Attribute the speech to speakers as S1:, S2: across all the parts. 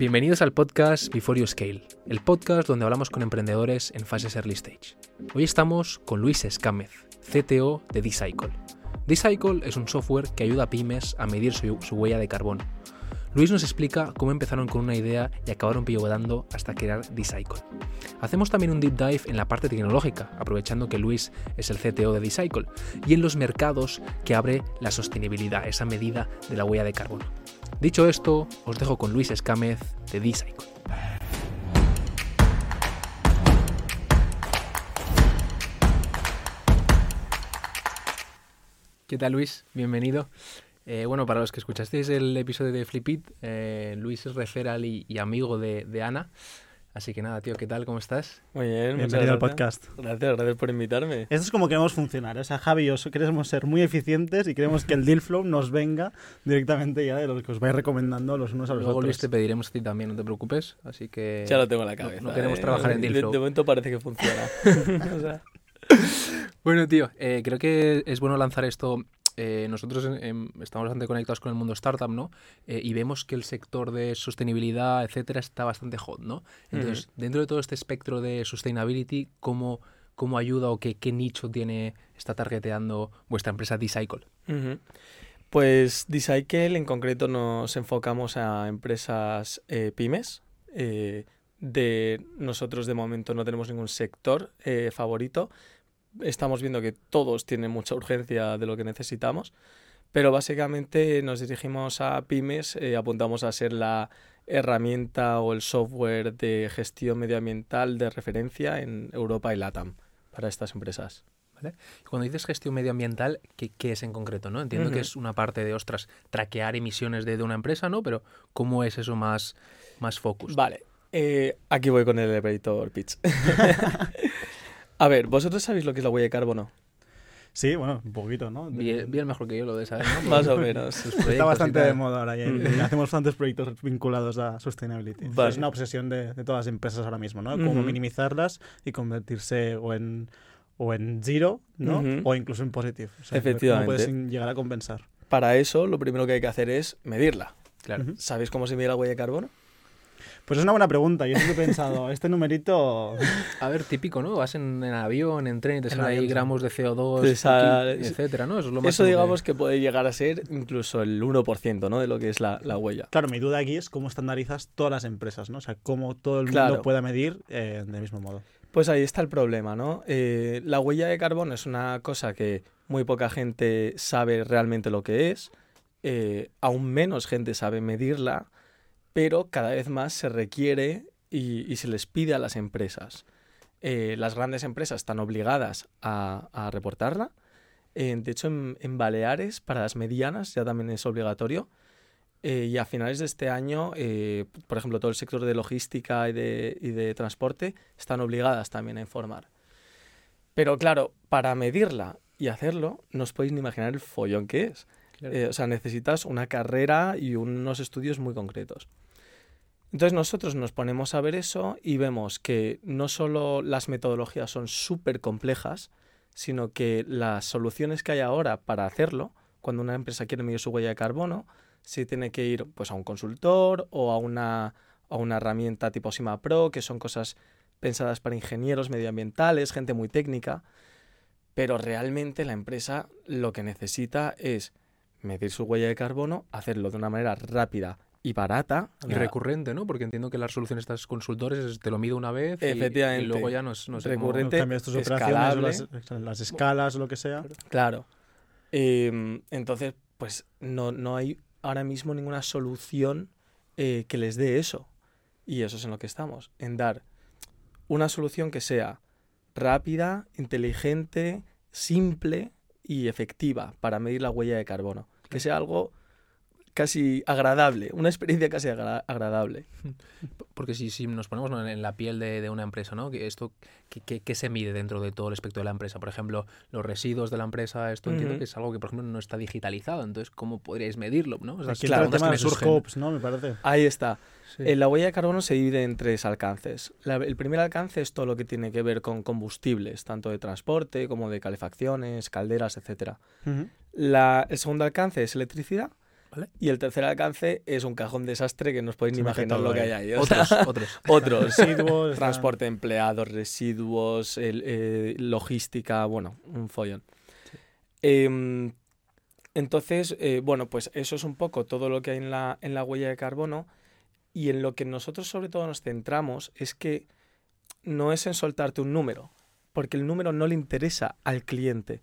S1: Bienvenidos al podcast Before You Scale, el podcast donde hablamos con emprendedores en fases early stage. Hoy estamos con Luis Escámez, CTO de D-Cycle. D-Cycle es un software que ayuda a pymes a medir su, huella de carbono. Luis nos explica cómo empezaron con una idea y acabaron pivotando hasta crear D-Cycle. Hacemos también un deep dive en la parte tecnológica, aprovechando que Luis es el CTO de D-Cycle, y en los mercados que abre la sostenibilidad, esa medida de la huella de carbono. Dicho esto, os dejo con Luis Escámez de D-Cycle. ¿Qué tal Luis? Bienvenido. Eh, bueno, para los que escuchasteis el episodio de Flipit, eh, Luis es referral y, amigo de, Ana. Así que nada, tío, ¿qué tal? ¿Cómo estás?
S2: Muy bien,
S3: bienvenido al podcast.
S2: Gracias, gracias por invitarme.
S3: Esto es como queremos funcionar. O sea, Javi y yo queremos ser muy eficientes y queremos que el deal flow nos venga directamente ya de los que os vais recomendando los unos a los
S1: Luego,
S3: otros.
S1: Luis, te pediremos a ti también, no te preocupes. Así que.
S2: Ya lo tengo en la cabeza.
S1: No, no queremos
S2: eh.
S1: trabajar en deal
S2: de,
S1: flow.
S2: de momento parece que funciona. o sea.
S1: Bueno, tío, eh, creo que es bueno lanzar esto eh, nosotros eh, estamos bastante conectados con el mundo startup, ¿no? Eh, y vemos que el sector de sostenibilidad, etcétera, está bastante hot, ¿no? Entonces, uh -huh. dentro de todo este espectro de sustainability, ¿cómo, cómo ayuda o qué, qué nicho tiene, está targeteando vuestra empresa D-Cycle?
S2: Uh -huh. Pues D-Cycle en concreto nos enfocamos a empresas eh, pymes. De nosotros de momento no tenemos ningún sector favorito estamos viendo que todos tienen mucha urgencia de lo que necesitamos, pero básicamente nos dirigimos a pymes, eh, apuntamos a ser la herramienta o el software de gestión medioambiental de referencia en Europa y LATAM para estas empresas.
S1: ¿Vale? Cuando dices gestión medioambiental, ¿qué, qué es en concreto? ¿no? Entiendo uh -huh. que es una parte de, ostras, traquear emisiones de, de, una empresa, ¿no? Pero ¿cómo es eso más, más focus?
S2: Vale, eh, aquí voy con el elevator pitch. A ver, ¿vosotros sabéis lo que es la huella de carbono?
S3: Sí, bueno, un poquito, ¿no?
S1: Bien, bien mejor que yo lo de saber, ¿no?
S2: Más o menos.
S3: Está bastante de moda ahora. Y mm -hmm. Hacemos bastantes proyectos vinculados a sustainability. Vale. Es una obsesión de, de, todas las empresas ahora mismo, ¿no? Cómo mm -hmm. minimizarlas y convertirse o en, o en zero, ¿no? Mm -hmm. O incluso en positive. O sea,
S2: Efectivamente.
S3: Puedes llegar a compensar.
S2: Para eso, lo primero que hay que hacer es medirla. Claro. ¿Sabéis cómo se mide la huella de carbono?
S3: Pues es una buena pregunta. Yo siempre he pensado, este numerito.
S1: A ver, típico, ¿no? Vas en, en avión, en tren y te salen ahí gramos de CO2,
S2: Esa,
S1: etcétera, ¿no? Eso, es lo más
S2: eso digamos que... que... puede llegar a ser incluso el 1% ¿no? de lo que es la, la, huella.
S3: Claro, mi duda aquí es cómo estandarizas todas las empresas, ¿no? O sea, cómo todo el mundo claro. pueda medir eh, del mismo modo.
S2: Pues ahí está el problema, ¿no? Eh, la huella de carbono es una cosa que muy poca gente sabe realmente lo que es. Eh, aún menos gente sabe medirla pero cada vez más se requiere y, y se les pide a las empresas. Eh, las grandes empresas están obligadas a, a reportarla. Eh, de hecho, en, en, Baleares, para las medianas, ya también es obligatorio. Eh, y a finales de este año, eh, por ejemplo, todo el sector de logística y de, y de transporte están obligadas también a informar. Pero claro, para medirla y hacerlo, no os podéis ni imaginar el follón que es. Claro. Eh, o sea, necesitas una carrera y unos estudios muy concretos. Entonces nosotros nos ponemos a ver eso y vemos que no solo las metodologías son súper complejas, sino que las soluciones que hay ahora para hacerlo, cuando una empresa quiere medir su huella de carbono, se tiene que ir pues, a un consultor o a una, a una herramienta tipo Sima Pro, que son cosas pensadas para ingenieros medioambientales, gente muy técnica, pero realmente la empresa lo que necesita es medir su huella de carbono, hacerlo de una manera rápida y barata.
S1: Y recurrente, ¿no? Porque entiendo que las soluciones de estos consultores te lo mido una vez
S2: Efectivamente.
S1: Y, y luego ya no, es, no sé
S2: recurrente,
S3: cómo... cambias tus operaciones, las, las, escalas o lo que sea.
S2: Claro. Eh, entonces, pues no, no hay ahora mismo ninguna solución eh, que les dé eso. Y eso es en lo que estamos, en dar una solución que sea rápida, inteligente, simple y efectiva para medir la huella de carbono. Que sea algo casi agradable, una experiencia casi agra agradable.
S1: Porque si, si nos ponemos en la piel de, de una empresa, ¿no? Que esto, ¿qué, qué, qué se mide dentro de todo el espectro de la empresa? Por ejemplo, los residuos de la empresa, esto uh -huh. entiendo que es algo que, por ejemplo, no está digitalizado. Entonces, ¿cómo podríais medirlo? ¿no?
S3: O sea, Aquí claro, el tema de los scopes, ¿no? Me parece.
S2: Ahí está. Sí. Eh, la huella de carbono se divide en tres alcances. La, el primer alcance es todo lo que tiene que ver con combustibles, tanto de transporte como de calefacciones, calderas, etc. Uh -huh. la, el segundo alcance es electricidad Y el tercer alcance es un cajón desastre que no os podéis ni imaginar lo que hay ahí.
S1: Otros, otros.
S2: otros. Residuos. transporte de empleados, residuos, eh, logística, bueno, un follón. Em, entonces, eh, bueno, pues eso es un poco todo lo que hay en la, en la huella de carbono. Y en lo que nosotros sobre todo nos centramos es que no es en soltarte un número, porque el número no le interesa al cliente.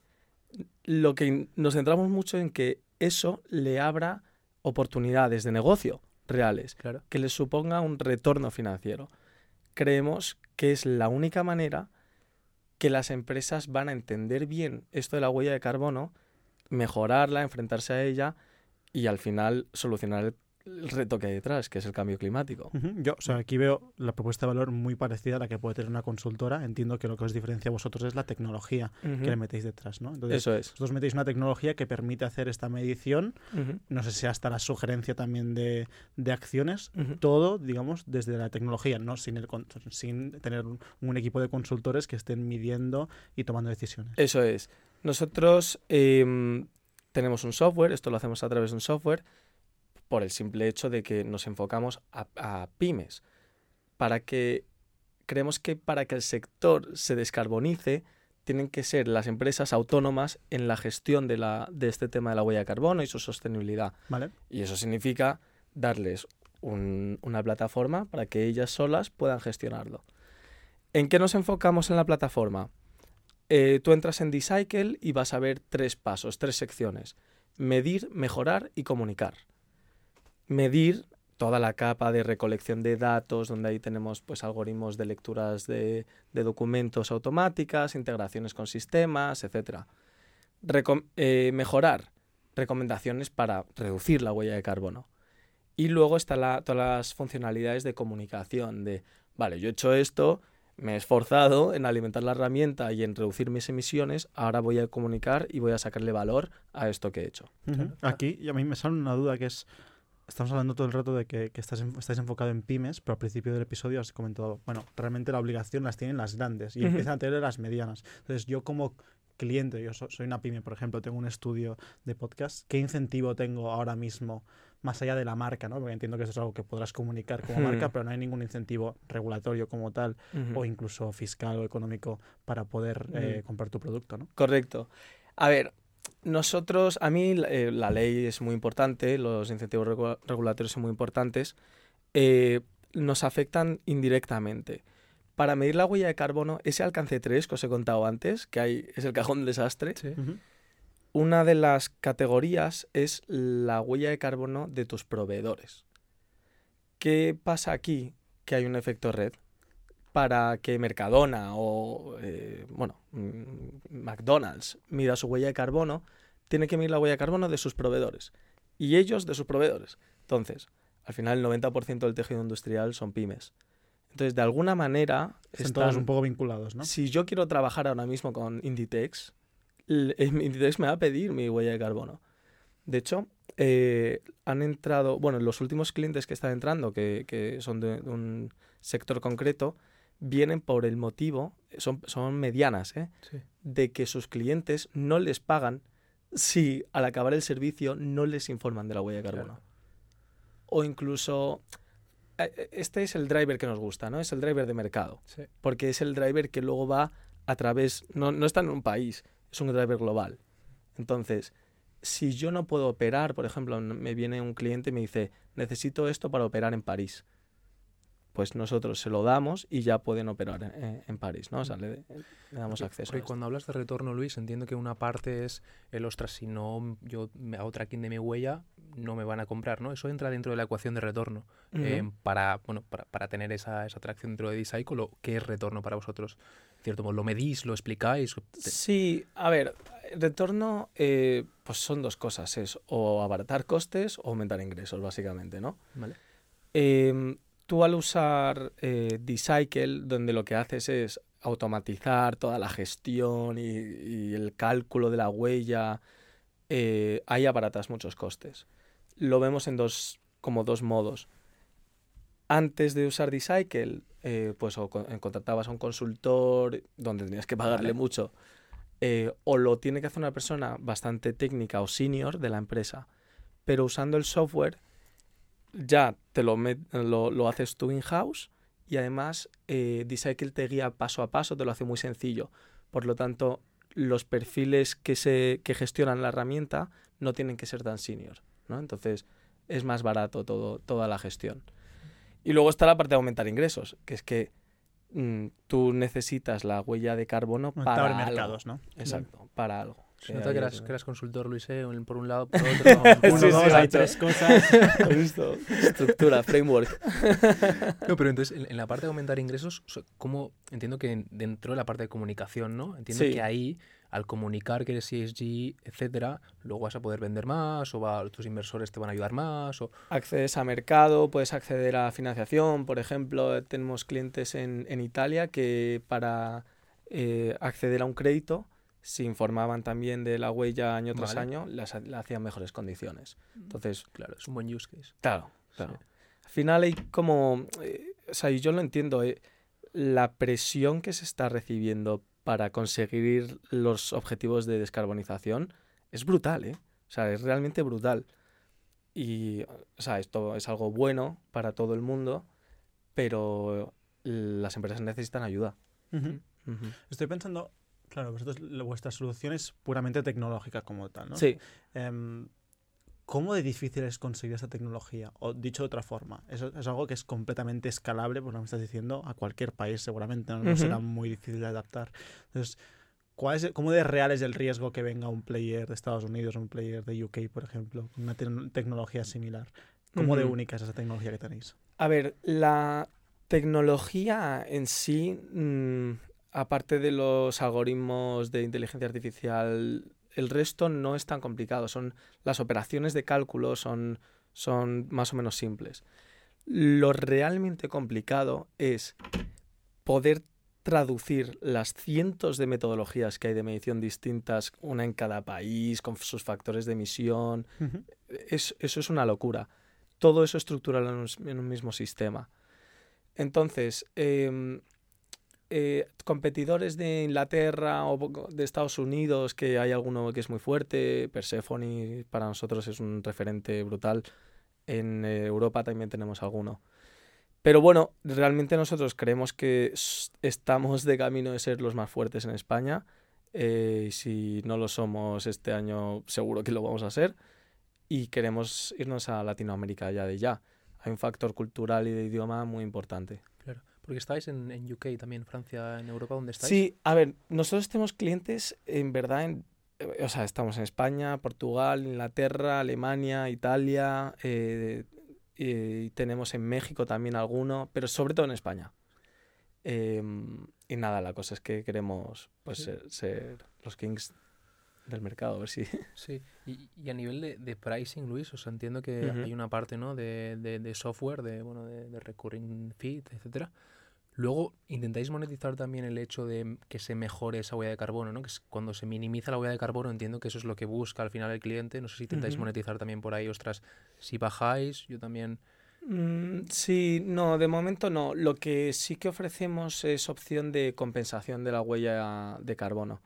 S2: Lo que nos centramos mucho en que eso le abra oportunidades de negocio reales, claro. que le suponga un retorno financiero. Creemos que es la única manera que las empresas van a entender bien esto de la huella de carbono, mejorarla, enfrentarse a ella y al final solucionar el el reto que hay detrás, que es el cambio climático.
S3: Yo, o sea, aquí veo la propuesta de valor muy parecida a la que puede tener una consultora. Entiendo que lo que os diferencia a vosotros es la tecnología que le metéis detrás, ¿no?
S2: Entonces, Eso es.
S3: Vosotros metéis una tecnología que permite hacer esta medición, no sé si hasta la sugerencia también de, de acciones, todo, digamos, desde la tecnología, no sin, el, sin tener un, equipo de consultores que estén midiendo y tomando decisiones.
S2: Eso es. Nosotros em, tenemos un software, esto lo hacemos a través de un software, por el simple hecho de que nos enfocamos a, pymes. Para que creemos que para que el sector se descarbonice, tienen que ser las empresas autónomas en la gestión de, la, de este tema de la huella de carbono y su sostenibilidad. Y eso significa darles una plataforma para que ellas solas puedan gestionarlo. ¿En qué nos enfocamos en la plataforma? Eh, tú entras en Decycle y vas a ver tres pasos, tres secciones. Medir, mejorar y comunicar medir toda la capa de recolección de datos, donde ahí tenemos pues, algoritmos de lecturas de, documentos automáticas, integraciones con sistemas, etc. Eh, mejorar recomendaciones para reducir la huella de carbono. Y luego están todas las funcionalidades de comunicación, de, vale, yo he hecho esto, me he esforzado en alimentar la herramienta y en reducir mis emisiones, ahora voy a comunicar y voy a sacarle valor a esto que he hecho.
S3: Aquí, y a mí me sale una duda que es, estamos hablando todo el rato de que, estás, estáis enfocado en pymes, pero al principio del episodio has comentado, bueno, realmente la obligación las tienen las grandes y empiezan a tener las medianas. Entonces, yo como cliente, yo soy una pyme, por ejemplo, tengo un estudio de podcast, ¿qué incentivo tengo ahora mismo más allá de la marca, ¿no? Porque entiendo que eso es algo que podrás comunicar como marca, pero no hay ningún incentivo regulatorio como tal o incluso fiscal o económico para poder eh, comprar tu producto, ¿no?
S2: Correcto. A ver, nosotros, a mí eh, la ley es muy importante, los incentivos regulatorios son muy importantes, eh, nos afectan indirectamente. Para medir la huella de carbono, ese alcance 3 que os he contado antes, que hay, es el cajón desastre, una de las categorías es la huella de carbono de tus proveedores. ¿Qué pasa aquí? Que hay un efecto red para que Mercadona o eh, bueno, mm, McDonald's mida su huella de carbono, tiene que medir la huella de carbono de sus proveedores y ellos de sus proveedores. Entonces, al final el 90% del tejido industrial son pymes. Entonces, de alguna manera...
S3: Están, todos un poco vinculados, ¿no?
S2: Si yo quiero trabajar ahora mismo con Inditex, Inditex me va a pedir mi huella de carbono. De hecho, eh, han entrado, bueno, los últimos clientes que están entrando, que, que son de, un sector concreto, vienen por el motivo, son, son medianas, ¿eh? de que sus clientes no les pagan si al acabar el servicio no les informan de la huella de carbono. O incluso, eh, eh, este es el driver que nos gusta, ¿no? Es el driver de mercado. Porque es el driver que luego va a través, no, no está en un país, es un driver global. Entonces, si yo no puedo operar, por ejemplo, me viene un cliente y me dice, necesito esto para operar en París pues nosotros se lo damos y ya pueden operar en, París, ¿no? O sea, le, damos acceso.
S1: Y cuando hablas de retorno, Luis, entiendo que una parte es el, ostras, si no yo me hago tracking de mi huella, no me van a comprar, ¿no? Eso entra dentro de la ecuación de retorno. Eh, para, bueno, para, para, tener esa, esa atracción dentro de D-Cycle, ¿qué es retorno para vosotros? ¿Cierto? ¿Lo medís, lo explicáis?
S2: Sí, a ver, retorno eh, pues son dos cosas, es o abaratar costes o aumentar ingresos, básicamente, ¿no?
S1: Vale.
S2: Em, Tú al usar eh, Decycle, donde lo que haces es automatizar toda la gestión y, el cálculo de la huella, eh, ahí abaratas muchos costes. Lo vemos en dos, como dos modos. Antes de usar Decycle, eh, pues o contratabas a un consultor donde tenías que pagarle mucho, o lo tiene que hacer una persona bastante técnica o senior de la empresa pero usando el software ya te lo, lo, haces tú in-house y además eh, Decycle te guía paso a paso, te lo hace muy sencillo. Por lo tanto, los perfiles que, se, que gestionan la herramienta no tienen que ser tan senior. ¿no? Entonces, es más barato todo, toda la gestión. Y luego está la parte de aumentar ingresos, que es que mm, tú necesitas la huella de carbono para mercados, ¿no? Exacto, para algo.
S1: Se nota que eras, que eras, consultor, Luis, ¿eh? por un lado, por otro. Uno, sí, dos, hay tres cosas.
S2: Estructura, framework.
S1: no, pero entonces, en, la parte de aumentar ingresos, ¿cómo? Entiendo que dentro de la parte de comunicación, ¿no? Entiendo que ahí al comunicar que eres ESG, etcétera, luego vas a poder vender más o tus inversores te van a ayudar más. O...
S2: Accedes a mercado, puedes acceder a financiación. Por ejemplo, tenemos clientes en, en Italia que para eh, acceder a un crédito se informaban también de la huella año tras año, las, hacían mejores condiciones. Mm. Entonces,
S1: claro, es un buen use case.
S2: Claro, claro. Al final hay como, eh, o sea, yo lo entiendo, eh, la presión que se está recibiendo para conseguir los objetivos de descarbonización es brutal, ¿eh? O sea, es realmente brutal. Y, o sea, esto es algo bueno para todo el mundo, pero las empresas necesitan ayuda.
S3: Estoy pensando, claro, vosotros, vuestra solución es puramente tecnológica como tal, ¿no?
S2: Sí.
S3: Em, ¿Cómo de difícil es conseguir esa tecnología? O dicho de otra forma, es, es algo que es completamente escalable, por lo que me estás diciendo, a cualquier país seguramente, no, será muy difícil de adaptar. Entonces, ¿cuál es, ¿cómo de real es el riesgo que venga un player de Estados Unidos un player de UK, por ejemplo, con una tecnología similar? ¿Cómo de única es esa tecnología que tenéis?
S2: A ver, la tecnología en sí, mm, aparte de los algoritmos de inteligencia artificial el resto no es tan complicado. Son, las operaciones de cálculo son, son más o menos simples. Lo realmente complicado es poder traducir las cientos de metodologías que hay de medición distintas, una en cada país, con sus factores de emisión. eso es una locura. Todo eso estructurado en un, mismo sistema. Entonces, em, eh, competidores de Inglaterra o de Estados Unidos, que hay alguno que es muy fuerte, Persephone para nosotros es un referente brutal, en eh, Europa también tenemos alguno. Pero bueno, realmente nosotros creemos que estamos de camino de ser los más fuertes en España. Eh, si no lo somos este año, seguro que lo vamos a ser. Y queremos irnos a Latinoamérica ya de ya. Hay un factor cultural y de idioma muy importante.
S1: Porque estáis en, en, UK también, Francia, en Europa, ¿dónde estáis?
S2: Sí, a ver, nosotros tenemos clientes, en verdad, en, eh, o sea, estamos en España, Portugal, Inglaterra, Alemania, Italia, eh, y tenemos en México también alguno, pero sobre todo en España. Em, y nada, la cosa es que queremos pues, ser, los kings del mercado, a ver si...
S1: Sí, y, y a nivel de, de, pricing, Luis, o sea, entiendo que hay una parte ¿no? de, de, de software, de, bueno, de, de recurring feed, etcétera, Luego intentáis monetizar también el hecho de que se mejore esa huella de carbono, ¿no? Que cuando se minimiza la huella de carbono entiendo que eso es lo que busca al final el cliente. No sé si intentáis monetizar también por ahí, ostras, si bajáis, yo también...
S2: Mm, sí, no, de momento no. Lo que sí que ofrecemos es opción de compensación de la huella de carbono.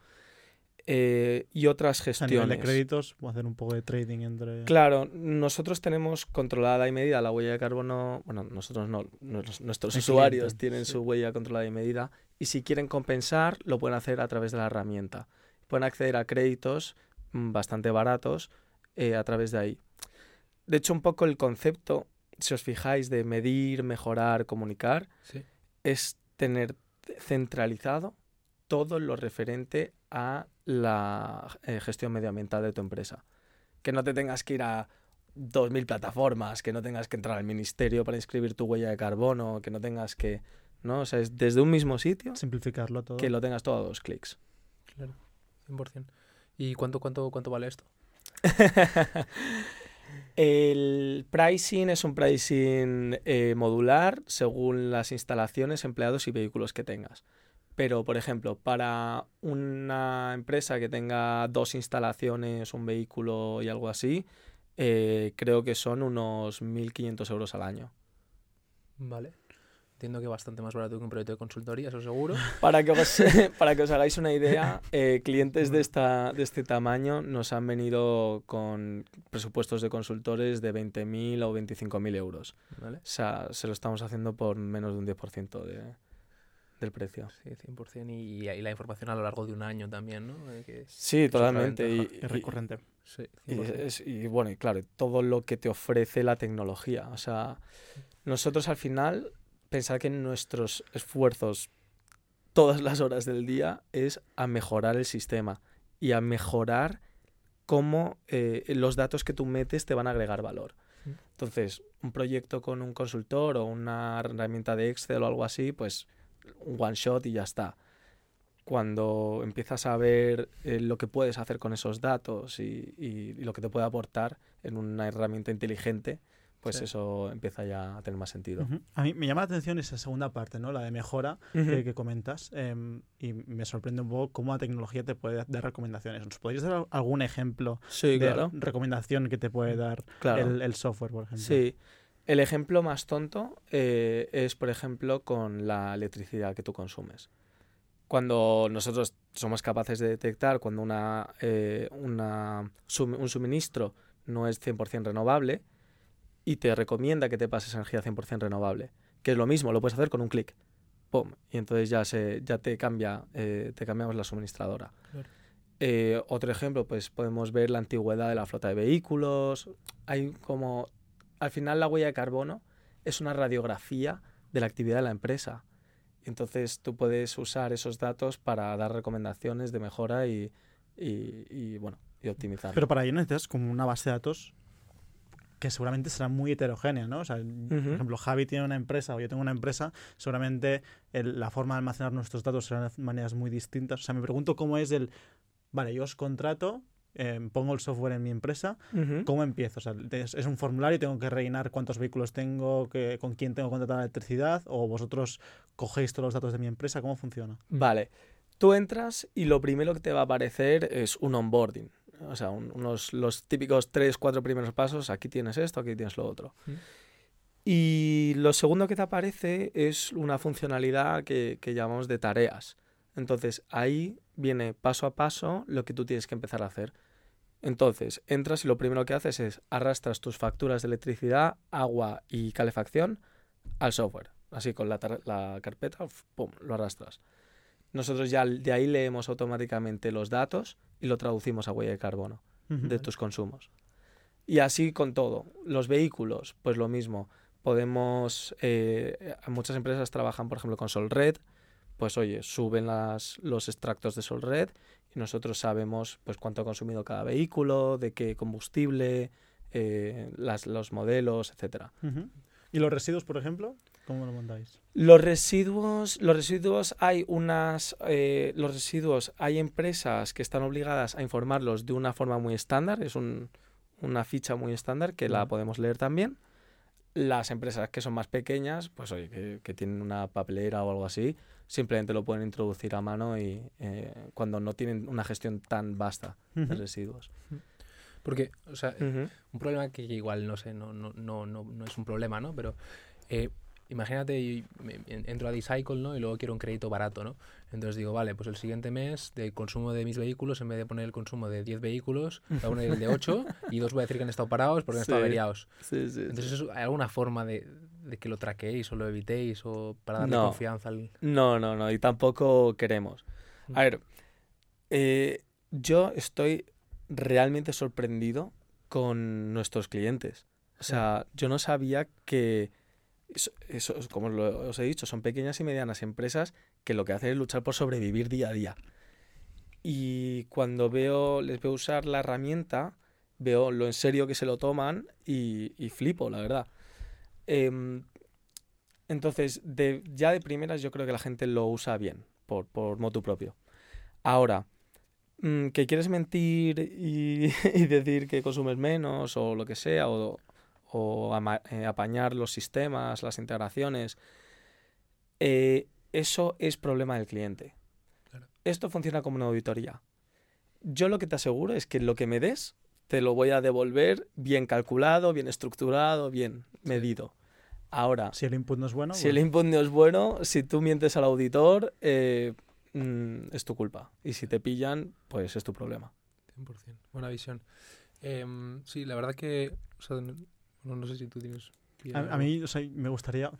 S2: Eh, y otras gestiones. A
S3: nivel de créditos, a hacer un poco de trading entre...
S2: Claro, nosotros tenemos controlada y medida la huella de carbono, bueno, nosotros no, nuestros usuarios tienen su huella controlada y medida, y si quieren compensar, lo pueden hacer a través de la herramienta. Pueden acceder a créditos mm, bastante baratos eh, a través de ahí. De hecho, un poco el concepto, si os fijáis, de medir, mejorar, comunicar, es tener centralizado todo lo referente a la eh, gestión medioambiental de tu empresa. Que no te tengas que ir a 2.000 plataformas, que no tengas que entrar al ministerio para inscribir tu huella de carbono, que no tengas que... ¿no? O sea, es desde un mismo sitio.
S3: Simplificarlo todo.
S2: Que lo tengas todo a dos clics.
S1: Claro, 100%. ¿Y cuánto, cuánto, cuánto vale esto?
S2: El pricing es un pricing eh, modular según las instalaciones, empleados y vehículos que tengas. Pero, por ejemplo, para una empresa que tenga dos instalaciones, un vehículo y algo así, eh, creo que son unos 1.500 euros al año.
S1: Vale. entiendo que bastante más barato que un proyecto de consultoría, eso seguro.
S2: Para que os, para que os hagáis una idea, eh, clientes de, esta, de este tamaño nos han venido con presupuestos de consultores de 20.000 o 25.000 euros. ¿Vale? O sea, se lo estamos haciendo por menos de un 10% de, del precio.
S1: Sí, 100%. Y, y, la información a lo largo de un año también, ¿no?
S2: sí, totalmente. Y,
S3: es recurrente.
S2: Sí, y, bueno, y claro, todo lo que te ofrece la tecnología. O sea, nosotros al final, pensar que nuestros esfuerzos todas las horas del día es a mejorar el sistema y a mejorar cómo eh, los datos que tú metes te van a agregar valor. Entonces, un proyecto con un consultor o una herramienta de Excel o algo así, pues un one shot y ya está. Cuando empiezas a ver eh, lo que puedes hacer con esos datos y, lo que te puede aportar en una herramienta inteligente, pues eso empieza ya a tener más sentido.
S3: A mí me llama la atención esa segunda parte, ¿no? La de mejora que, comentas. Em, y me sorprende un poco cómo la tecnología te puede dar recomendaciones. ¿Nos podrías dar algún ejemplo de recomendación que te puede dar el, software, por ejemplo?
S2: Sí. El ejemplo más tonto eh, es, por ejemplo, con la electricidad que tú consumes. Cuando nosotros somos capaces de detectar cuando una, eh, una un suministro no es 100% renovable y te recomienda que te pases energía 100% renovable, que es lo mismo, lo puedes hacer con un clic. ¡Pum! Y entonces ya, se, ya te, cambia, eh, te cambiamos la suministradora. otro ejemplo, pues podemos ver la antigüedad de la flota de vehículos. Hay como al final la huella de carbono es una radiografía de la actividad de la empresa. Entonces tú puedes usar esos datos para dar recomendaciones de mejora y, bueno, y optimizar.
S3: Pero para ello necesitas como una base de datos que seguramente será muy heterogénea, ¿no? O sea, por ejemplo, Javi tiene una empresa o yo tengo una empresa, seguramente la forma de almacenar nuestros datos será de maneras muy distintas. O sea, me pregunto cómo es el, vale, yo os contrato, Em, pongo el software en mi empresa, ¿cómo empiezo? O sea, es, un formulario, tengo que rellenar cuántos vehículos tengo, que, con quién tengo contratada la electricidad, o vosotros cogéis todos los datos de mi empresa, ¿cómo funciona?
S2: Vale, tú entras y lo primero que te va a aparecer es un onboarding. O sea, unos, los típicos tres, cuatro primeros pasos, aquí tienes esto, aquí tienes lo otro. Y lo segundo que te aparece es una funcionalidad que, que llamamos de tareas. Entonces ahí viene paso a paso lo que tú tienes que empezar a hacer. Entonces, entras y lo primero que haces es arrastras tus facturas de electricidad, agua y calefacción al software. Así con la, carpeta, ¡pum!, lo arrastras. Nosotros ya de ahí leemos automáticamente los datos y lo traducimos a huella de carbono de tus consumos. Y así con todo. Los vehículos, pues lo mismo. Podemos, eh, muchas empresas trabajan, por ejemplo, con SolRed, pues oye, suben las, los extractos de SolRed y nosotros sabemos pues cuánto ha consumido cada vehículo, de qué combustible, eh, las, los modelos, etcétera.
S3: ¿Y los residuos, por ejemplo? ¿Cómo lo montáis?
S2: Los residuos, los residuos hay unas, eh, los residuos hay empresas que están obligadas a informarlos de una forma muy estándar, es un, una ficha muy estándar que la podemos leer también. Las empresas que son más pequeñas, pues oye, que, que tienen una papelera o algo así, simplemente lo pueden introducir a mano y eh, cuando no tienen una gestión tan vasta de residuos.
S1: Porque, o sea, un problema que igual, no sé, no, no, no, no, es un problema, ¿no? Pero eh, imagínate, entro a Decycle, ¿no? Y luego quiero un crédito barato, ¿no? Entonces digo, vale, pues el siguiente mes de consumo de mis vehículos, en vez de poner el consumo de 10 vehículos, voy a poner el de 8 y dos voy a decir que han estado parados porque han estado averiados. Entonces, ¿hay alguna forma de, que lo traquéis o lo evitéis o para darle confianza al...?
S2: No, no, no, y tampoco queremos. A mm. ver, eh, yo estoy realmente sorprendido con nuestros clientes. O sea, yo no sabía que eso, como os he dicho, son pequeñas y medianas empresas que lo que hacen es luchar por sobrevivir día a día. Y cuando veo, les veo usar la herramienta, veo lo en serio que se lo toman y, flipo, la verdad. Em, entonces, de, ya de primeras yo creo que la gente lo usa bien, por, por motu propio. Ahora, mm, que quieres mentir y, y, decir que consumes menos o lo que sea, o, o eh, apañar los sistemas, las integraciones, eh, eso es problema del cliente. Esto funciona como una auditoría. Yo lo que te aseguro es que lo que me des, te lo voy a devolver bien calculado, bien estructurado, bien medido. Ahora,
S3: si el input no es bueno,
S2: si el input no es bueno, si tú mientes al auditor, eh, mm, es tu culpa. Y si te pillan, pues es tu problema.
S1: 100%. Buena visión. Em, sí, la verdad que, no, sé si tú tienes...
S3: A, mí me gustaría,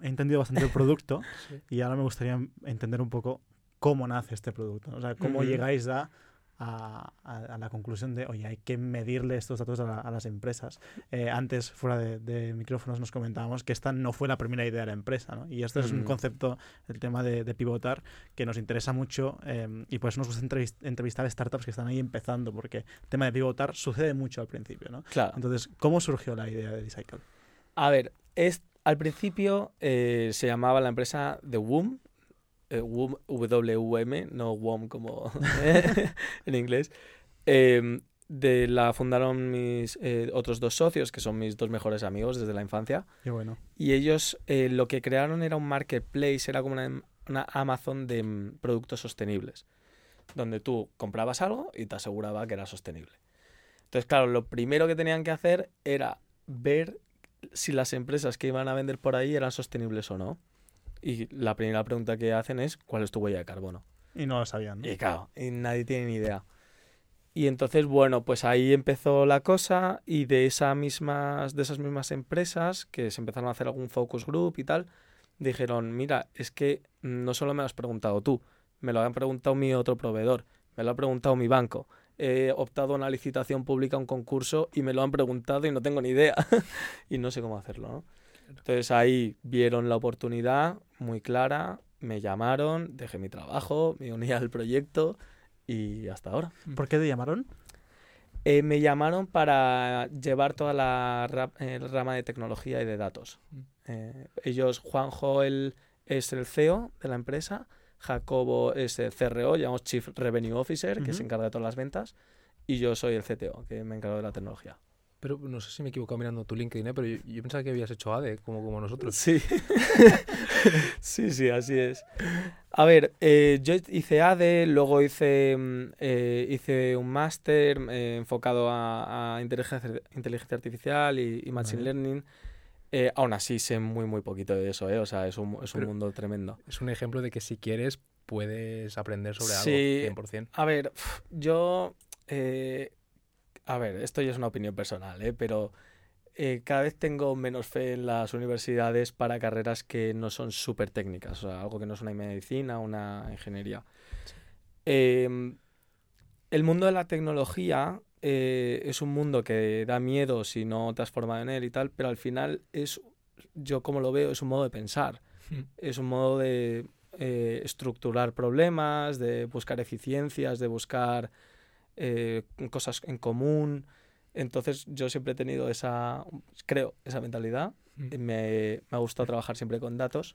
S3: he entendido bastante el producto y ahora me gustaría entender un poco cómo nace este producto. O sea, cómo llegáis a a, la conclusión de, oye, hay que medirle estos datos a, las empresas. Eh, antes, fuera de, micrófonos, nos comentábamos que esta no fue la primera idea de la empresa, ¿no? Y esto es un concepto, el tema de, pivotar, que nos interesa mucho em, y por eso nos gusta entrevistar startups que están ahí empezando, porque el tema de pivotar sucede mucho al principio, ¿no?
S2: Claro.
S3: Entonces, ¿cómo surgió la idea de Decycle?
S2: A ver, es, al principio eh, se llamaba la empresa The Womb, eh, WM, no WOM como en inglés. Em, de la fundaron mis eh, otros dos socios, que son mis dos mejores amigos desde la infancia.
S3: Qué bueno.
S2: Y ellos eh, lo que crearon era un marketplace, era como una, una, Amazon de mm, productos sostenibles, donde tú comprabas algo y te aseguraba que era sostenible. Entonces, claro, lo primero que tenían que hacer era ver si las empresas que iban a vender por ahí eran sostenibles o no. Y la primera pregunta que hacen es, ¿cuál es tu huella de carbono?
S3: Y no lo sabían.
S2: Y claro, y nadie tiene ni idea. Y entonces, bueno, pues ahí empezó la cosa y de, esa mismas, de esas mismas empresas que se empezaron a hacer algún focus group y tal, dijeron, mira, es que no solo me lo has preguntado tú, me lo han preguntado mi otro proveedor, me lo ha preguntado mi banco, he optado a una licitación pública, un concurso y me lo han preguntado y no tengo ni idea y no sé cómo hacerlo, ¿no? Entonces ahí vieron la oportunidad muy clara, me llamaron, dejé mi trabajo, me uní al proyecto y hasta ahora.
S3: ¿Por qué te llamaron?
S2: Eh, me llamaron para llevar toda la eh, rama de tecnología y de datos. Mm. Eh, ellos, Juanjo el, es el CEO de la empresa, Jacobo es el CRO, llamamos Chief Revenue Officer, que se encarga de todas las ventas, y yo soy el CTO, que me encargo de la tecnología.
S1: Pero no sé si me he equivocado mirando tu LinkedIn, ¿eh? pero yo, pensaba que habías hecho ADE, como, como nosotros.
S2: Sí. sí, sí, así es. A ver, eh, yo hice ADE, luego hice, mm, eh, hice un máster enfocado a, inteligencia, inteligencia, artificial y, Machine Learning. aún así sé muy, muy poquito de eso, ¿eh? O sea, es un, es un mundo tremendo.
S1: Es un ejemplo de que si quieres puedes aprender sobre algo 100%.
S2: A ver, yo a ver, esto ya es una opinión personal, ¿eh? pero eh, cada vez tengo menos fe en las universidades para carreras que no son súper técnicas, o sea, algo que no es una medicina, una ingeniería. Em, el mundo de la tecnología eh, es un mundo que da miedo si no te has formado en él y tal, pero al final es, yo como lo veo, es un modo de pensar, hmm. es un modo de eh, estructurar problemas, de buscar eficiencias, de buscar eh, cosas en común. Entonces yo siempre he tenido esa, creo, esa mentalidad. Mm. Me, me ha gustado trabajar siempre con datos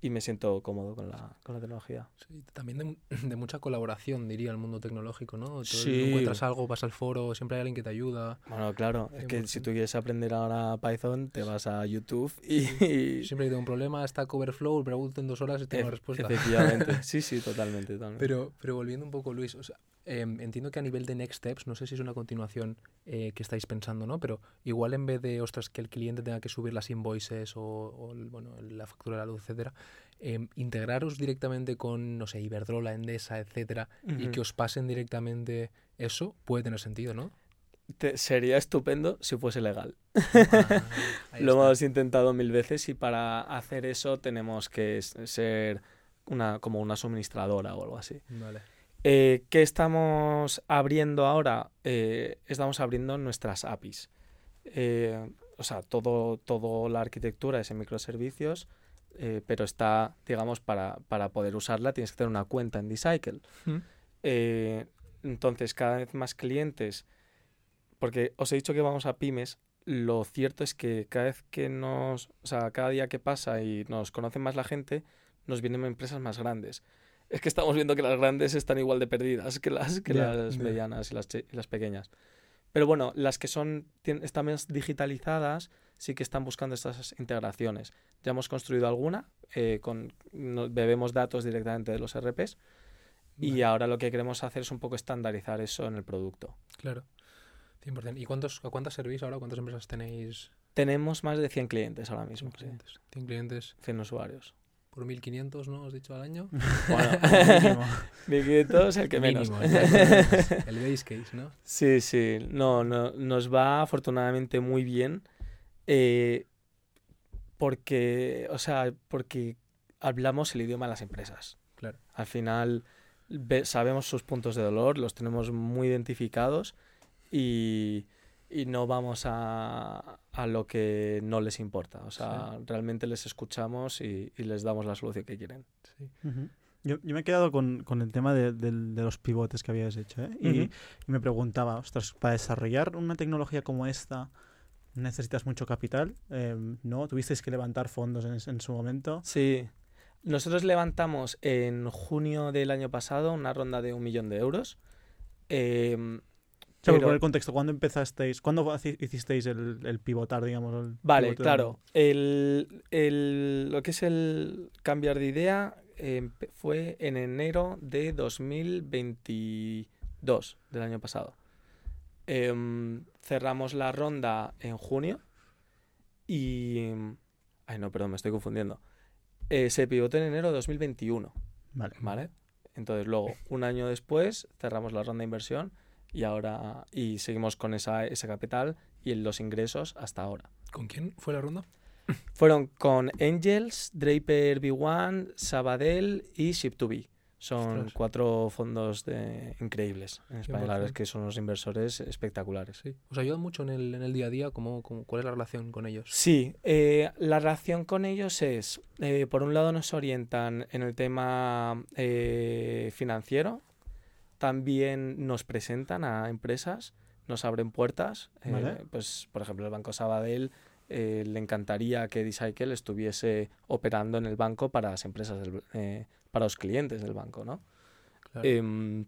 S2: y me siento cómodo con la, con la tecnología.
S1: Sí, también de, mucha colaboración, diría, el mundo tecnológico, ¿no? Si encuentras algo, vas al foro, siempre hay alguien que te ayuda.
S2: Bueno, claro, es que si tú quieres aprender ahora Python, te vas a YouTube y...
S1: Siempre que tengo un problema, está Coverflow, pregunto en dos horas y tengo la respuesta.
S2: Efectivamente, sí, sí, totalmente, totalmente.
S1: Pero, pero volviendo un poco, Luis, o sea, Em, entiendo que a nivel de next steps, no sé si es una continuación eh, que estáis pensando, ¿no? Pero igual en vez de, ostras, que el cliente tenga que subir las invoices o, bueno, la factura de la luz, etcétera, em, integraros directamente con, no sé, Iberdrola, Endesa, etcétera, y que os pasen directamente eso, puede tener sentido, ¿no?
S2: sería estupendo si fuese legal. Ah, Lo hemos intentado mil veces y para hacer eso tenemos que ser una, como una suministradora o algo así.
S1: Vale.
S2: Eh, ¿Qué estamos abriendo ahora? Eh, estamos abriendo nuestras APIs. Eh, o sea, todo, todo la arquitectura es en microservicios, pero está, digamos, para, para, poder usarla tienes que tener una cuenta en Decycle. entonces, cada vez más clientes, porque os he dicho que vamos a pymes, lo cierto es que cada vez que nos, o sea, cada día que pasa y nos conoce más la gente, nos vienen empresas más grandes es que estamos viendo que las grandes están igual de perdidas que las, que las medianas y las, las, pequeñas. Pero bueno, las que son están más digitalizadas sí que están buscando estas integraciones. Ya hemos construido alguna, eh, con, bebemos datos directamente de los RPs y ahora lo que queremos hacer es un poco estandarizar eso en el producto.
S1: Claro, 100%. ¿Y cuántos, a cuántas servís ahora? ¿Cuántas empresas tenéis
S2: Tenemos más de 100 clientes ahora mismo.
S1: 100 clientes. 100 clientes.
S2: 100 usuarios.
S1: Por 1.500, ¿no? ¿Has dicho al año?
S2: Bueno, 1.500 el que menos.
S1: Mínimo, el base case, ¿no?
S2: Sí, sí. No, no, nos va afortunadamente muy bien. Eh, porque, o sea, porque hablamos el idioma de las empresas.
S1: Claro.
S2: Al final ve- sabemos sus puntos de dolor, los tenemos muy identificados y, y no vamos a, a lo que no les importa. O sea, realmente les escuchamos y, y les damos la solución que quieren.
S1: Sí.
S3: Ujú. Yo, yo me he quedado con, con el tema de, del- de los pivotes que habías hecho. ¿eh? y,
S2: Ujú.
S3: y me preguntaba, ostras, para desarrollar una tecnología como esta necesitas mucho capital, Eh, ¿no? ¿Tuvisteis que levantar fondos en, en su momento?
S2: Sí. Nosotros levantamos en junio del año pasado una ronda de un millón de euros. Em,
S3: O sea, por
S2: pero-
S3: poner contexto, ¿cuándo empezasteis, cuándo hicisteis el, el pivotar, digamos? el
S2: Vale, claro. El, el- lo que es el cambiar de idea fue en enero de 2022 del año pasado. Em, cerramos la ronda en junio y... Ay, no, perdón, me estoy confundiendo. Eh, se pivotó en enero de 2021,
S3: Vale.
S2: ¿vale? Entonces luego, un año después, cerramos la ronda de inversión y ahora... Y seguimos con esa, ese capital y los ingresos hasta ahora.
S1: ¿Con quién fue la ronda?
S2: Fueron con Angels, Draper B1, Sabadell y Ship2B. Son
S1: Ostras.
S2: cuatro fondos de... increíbles en España. La verdad es
S1: 100%.
S2: que son unos inversores espectaculares.
S1: Sí. ¿Os ayuda mucho en el, en el día a día? ¿Cómo, cómo- cuál es la relación con ellos?
S2: Sí, eh, la relación con ellos es, eh, por un lado nos orientan en el tema eh, financiero, también nos presentan a empresas, nos abren puertas. eh, pues, por ejemplo, el Banco Sabadell eh, le encantaría que Dicycle estuviese operando en el banco para las empresas, del- eh, para los clientes del banco, ¿no?
S1: Claro.
S2: Em,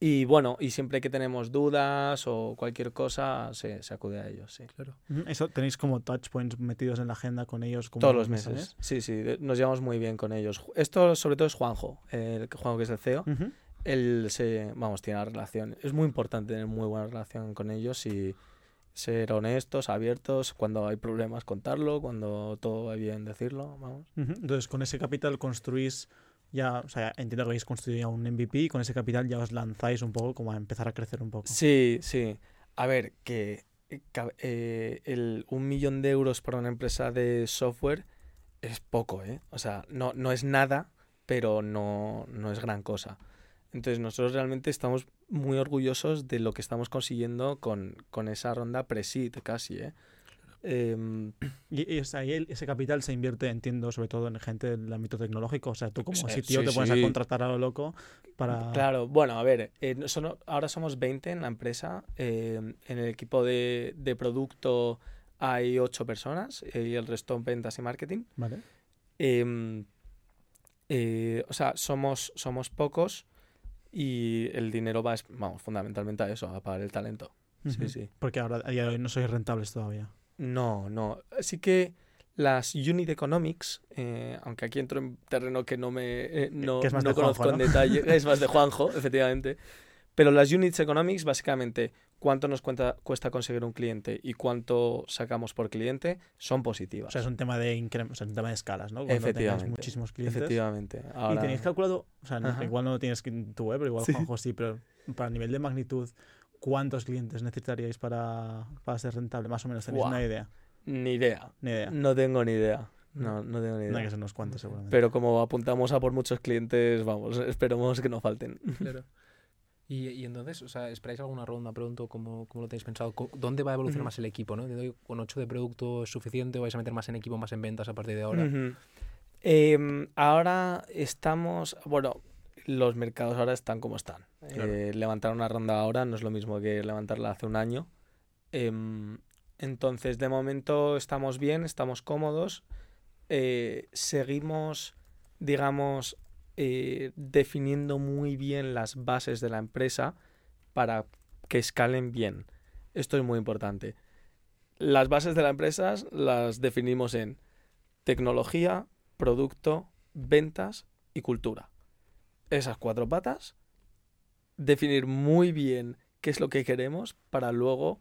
S2: y bueno, y siempre que tenemos dudas o cualquier cosa, se, se acude a ellos, sí.
S1: claro.
S3: Eso tenéis como touch points metidos en la agenda con ellos. como
S2: Todos los meses. Sí, sí, nos llevamos muy bien con ellos. Esto sobre todo es Juanjo, el Juanjo que es el CEO. Él se, vamos, tiene la relación. Es muy importante tener muy buena relación con ellos y ser honestos, abiertos, cuando hay problemas contarlo, cuando todo va bien decirlo, vamos.
S3: Entonces, con ese capital construís ya, o sea, entiendo que habéis construido ya un MVP y con ese capital ya os lanzáis un poco como a empezar a crecer un poco.
S2: Sí, sí. A ver, que eh, eh, el, un millón de euros para una empresa de software es poco, ¿eh? O sea, no, no es nada, pero no, no es gran cosa. Entonces nosotros realmente estamos muy orgullosos de lo que estamos consiguiendo con, con esa ronda pre-seed casi, ¿eh? Em,
S3: Y, y, o sea, y el- ese capital se invierte, entiendo, sobre todo en gente del ámbito tecnológico. O sea, tú como sitio
S2: sí,
S3: te pones
S2: sí.
S3: a contratar a lo loco para...
S2: Claro, bueno, a ver, eh, son- ahora somos 20 en la empresa. eh, en el equipo de, de producto hay 8 personas eh, y el resto en ventas y marketing.
S3: Vale.
S2: Em, eh, o sea, somos, somos pocos y el dinero va, vamos, fundamentalmente a eso, a pagar el talento. Sí, sí.
S3: Porque ahora a día de hoy no sois rentables todavía.
S2: No, no. Así que las unit economics, eh, aunque aquí entro en terreno que no me eh, no,
S3: que es más
S2: no
S3: de Juanjo,
S2: conozco en
S3: ¿no?
S2: detalle, es más de Juanjo, efectivamente. Pero las units economics, básicamente, cuánto nos cuenta- cuesta conseguir un cliente y cuánto sacamos por cliente, son
S3: O
S2: positivas.
S3: sea, es un tema de o sea, es un tema de escalas, ¿no? Cuando
S2: Efectivamente.
S3: muchísimos clientes.
S2: Efectivamente.
S3: ¿Y tenéis calculado, o sea,
S2: Ajá.
S3: igual no lo tienes que- tú, ¿eh? pero igual
S2: Sí.
S3: Juanjo sí, pero para nivel de magnitud, ¿cuántos clientes necesitaríais para, para ser rentable? Más o menos, ¿tenéis una idea?
S2: Ni idea.
S3: Ni idea.
S2: No tengo ni idea. No, no tengo ni
S3: No hay
S2: idea.
S3: que ser unos cuantos, seguramente.
S2: Pero como apuntamos a por muchos clientes, vamos, esperemos que no falten.
S1: Claro. Y, y entonces, o sea, ¿esperáis alguna ronda? Pregunto cómo, cómo lo tenéis pensado. ¿Dónde va a evolucionar más el equipo? ¿no? ¿Con 8 de producto es suficiente o vais a meter más en equipo, más en ventas a partir de ahora?
S2: Em, ahora estamos, bueno, los mercados ahora están como están.
S1: Claro.
S2: Eh, levantar una ronda ahora no es lo mismo que levantarla hace un año. Em, entonces, de momento estamos bien, estamos cómodos. Eh, seguimos, digamos, eh, definiendo muy bien las bases de la empresa para que escalen bien. Esto es muy importante. Las bases de la empresa las definimos en tecnología, producto, ventas y cultura. Esas cuatro patas, definir muy bien qué es lo que queremos para luego